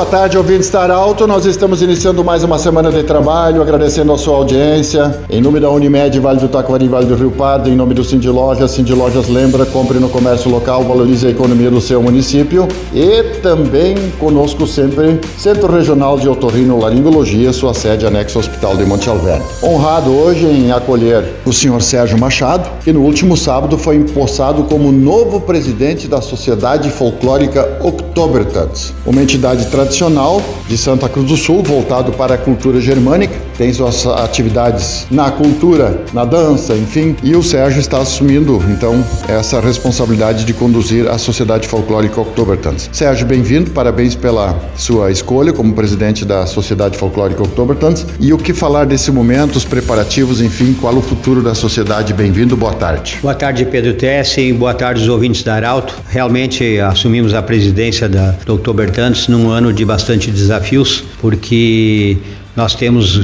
Boa tarde, ouvintes Estar Alto. Nós estamos iniciando mais uma semana de trabalho, agradecendo a sua audiência. Em nome da Unimed, Vale do Taquari, Vale do Rio Pardo, em nome do Cindy Lojas, Cindy Lojas lembra, compre no comércio local, valorize a economia do seu município. E também conosco sempre, Centro Regional de Otorrino Laringologia, sua sede anexo Hospital de Monte Alverne. Honrado hoje em acolher o senhor Sérgio Machado, que no último sábado foi empossado como novo presidente da Sociedade Folclórica Oktobertanz, uma entidade tradicional de Santa Cruz do Sul, voltado para a cultura germânica, tem suas atividades na cultura, na dança, enfim, e o Sérgio está assumindo então essa responsabilidade de conduzir a Sociedade Folclórica Oktobertanz. Sérgio, bem-vindo, parabéns pela sua escolha como presidente da Sociedade Folclórica Oktobertanz. E o que falar desse momento, os preparativos, enfim, qual o futuro da sociedade? Bem-vindo, boa tarde. Boa tarde, Pedro Tessi, boa tarde, os ouvintes da Arauto. Realmente assumimos a presidência da Oktobertanz num ano de bastante desafios, porque nós temos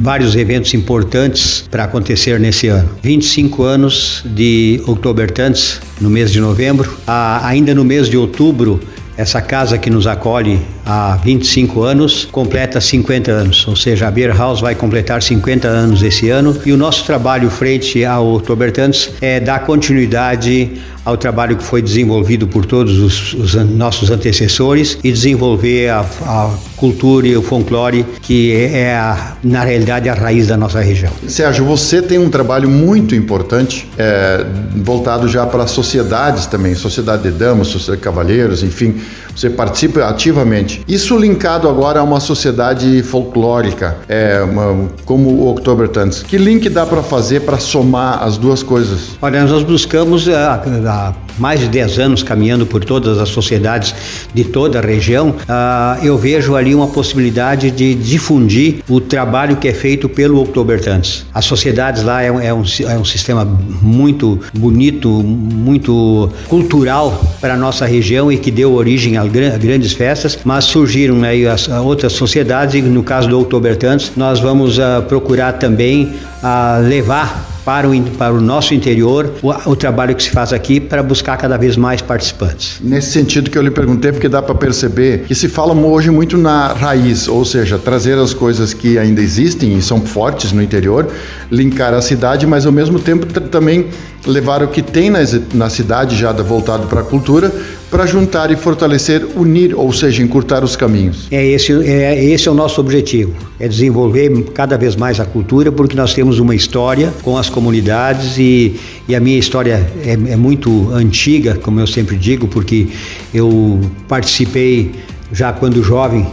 vários eventos importantes para acontecer nesse ano. 25 anos de Oktobertanz no mês de novembro. Ah, ainda no mês de outubro, essa casa que nos acolhe há 25 anos completa 50 anos, ou seja, a Beer House vai completar 50 anos esse ano e o nosso trabalho frente ao Oktobertanz é dar continuidade ao trabalho que foi desenvolvido por todos os, os nossos antecessores e desenvolver a, a, cultura e o folclore que é, é a, na realidade a raiz da nossa região. Sérgio, você tem um trabalho muito importante é, voltado já para sociedades também, sociedade de damas, sociedade de cavalheiros, enfim, você participa ativamente. Isso linkado agora a uma sociedade folclórica, é, uma, como o Oktobertanz. Que link dá para fazer para somar as duas coisas? Olha, nós buscamos a, a mais de 10 anos caminhando por todas as sociedades de toda a região, uh, eu vejo ali uma possibilidade de difundir o trabalho que é feito pelo Oktobertanz. As sociedades lá é, é, um, é um sistema muito bonito, muito cultural para a nossa região e que deu origem a, a grandes festas, mas surgiram aí as outras sociedades e no caso do Oktobertanz nós vamos uh, procurar também uh, levar para o, para o nosso interior o, o trabalho que se faz aqui para buscar cada vez mais participantes. Nesse sentido que eu lhe perguntei, porque dá para perceber que se fala hoje muito na raiz, ou seja, trazer as coisas que ainda existem e são fortes no interior, linkar a cidade, mas ao mesmo tempo também levar o que tem na, na cidade já voltado para a cultura para juntar e fortalecer, unir, ou seja, encurtar os caminhos. É esse, é esse é o nosso objetivo, é desenvolver cada vez mais a cultura, porque nós temos uma história com as comunidades e, e a minha história é, é muito antiga, como eu sempre digo, porque eu participei já quando jovem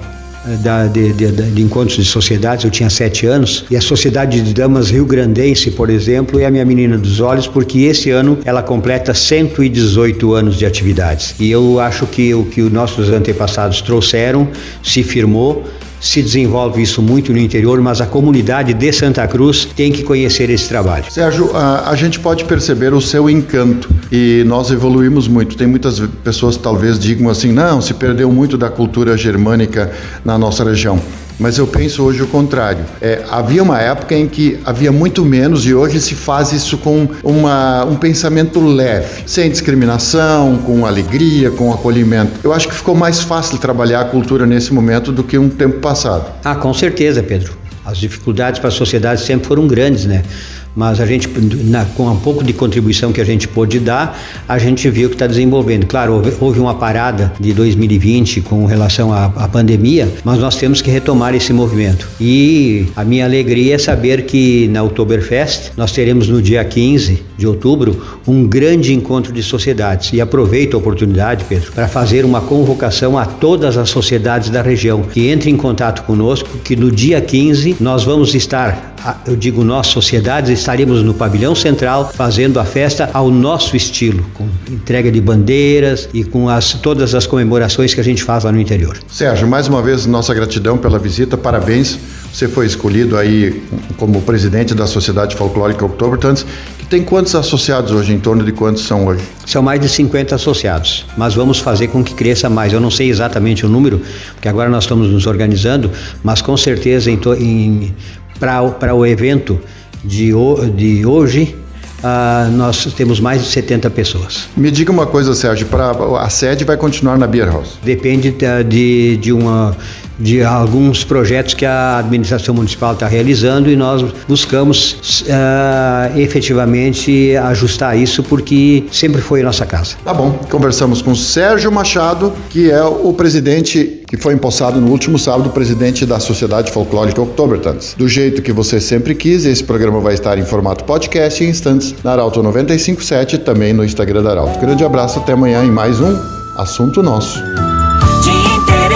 da, de, de, de, encontros de sociedades, eu tinha sete anos, e a Sociedade de Damas Rio Grandense, por exemplo, é a minha menina dos olhos, porque esse ano ela completa 118 anos de atividades. E eu acho que o que os nossos antepassados trouxeram se firmou se desenvolve isso muito no interior, mas a comunidade de Santa Cruz tem que conhecer esse trabalho. Sérgio, a, a gente pode perceber o seu encanto e nós evoluímos muito. Tem muitas pessoas talvez digam assim, não, se perdeu muito da cultura germânica na nossa região mas eu penso hoje o contrário. É, havia uma época em que havia muito menos e hoje se faz isso com uma, um pensamento leve, sem discriminação, com alegria, com acolhimento. Eu acho que ficou mais fácil trabalhar a cultura nesse momento do que um tempo passado. Ah, com certeza, Pedro. As dificuldades para a sociedade sempre foram grandes, né? Mas a gente, na, com um pouco de contribuição que a gente pôde dar, a gente viu que está desenvolvendo. Claro, houve, houve, uma parada de 2020 com relação à, à, pandemia, mas nós temos que retomar esse movimento. E a minha alegria é saber que na Oktoberfest nós teremos no dia 15 de outubro um grande encontro de sociedades. E aproveito a oportunidade, Pedro, para fazer uma convocação a todas as sociedades da região que entrem em contato conosco, que no dia 15 nós vamos estar eu digo nós, sociedades, estaremos no pavilhão central fazendo a festa ao nosso estilo, com entrega de bandeiras e com as, todas as comemorações que a gente faz lá no interior. Sérgio, mais uma vez nossa gratidão pela visita, parabéns. Você foi escolhido aí como presidente da Sociedade Folclórica Oktobertanz, Tem quantos associados hoje? Em torno de quantos são hoje? São mais de 50 associados, mas vamos fazer com que cresça mais. Eu não sei exatamente o número, porque agora nós estamos nos organizando, mas com certeza em, em para o evento de, de hoje Uh, nós temos mais de 70 pessoas. Me diga uma coisa, Sérgio, pra, a sede vai continuar na Beer House? Depende de, de, de uma de alguns projetos que a administração municipal está realizando e nós buscamos uh, efetivamente ajustar isso porque sempre foi nossa casa. Tá bom. Conversamos com Sérgio Machado, que é o presidente que foi empossado no último sábado, presidente da Sociedade Folclórica Oktobertanz. Do jeito que você sempre quis, esse programa vai estar em formato podcast em instantes na Arauto 957 também no Instagram da Arauto. Grande abraço, até amanhã em mais um Assunto Nosso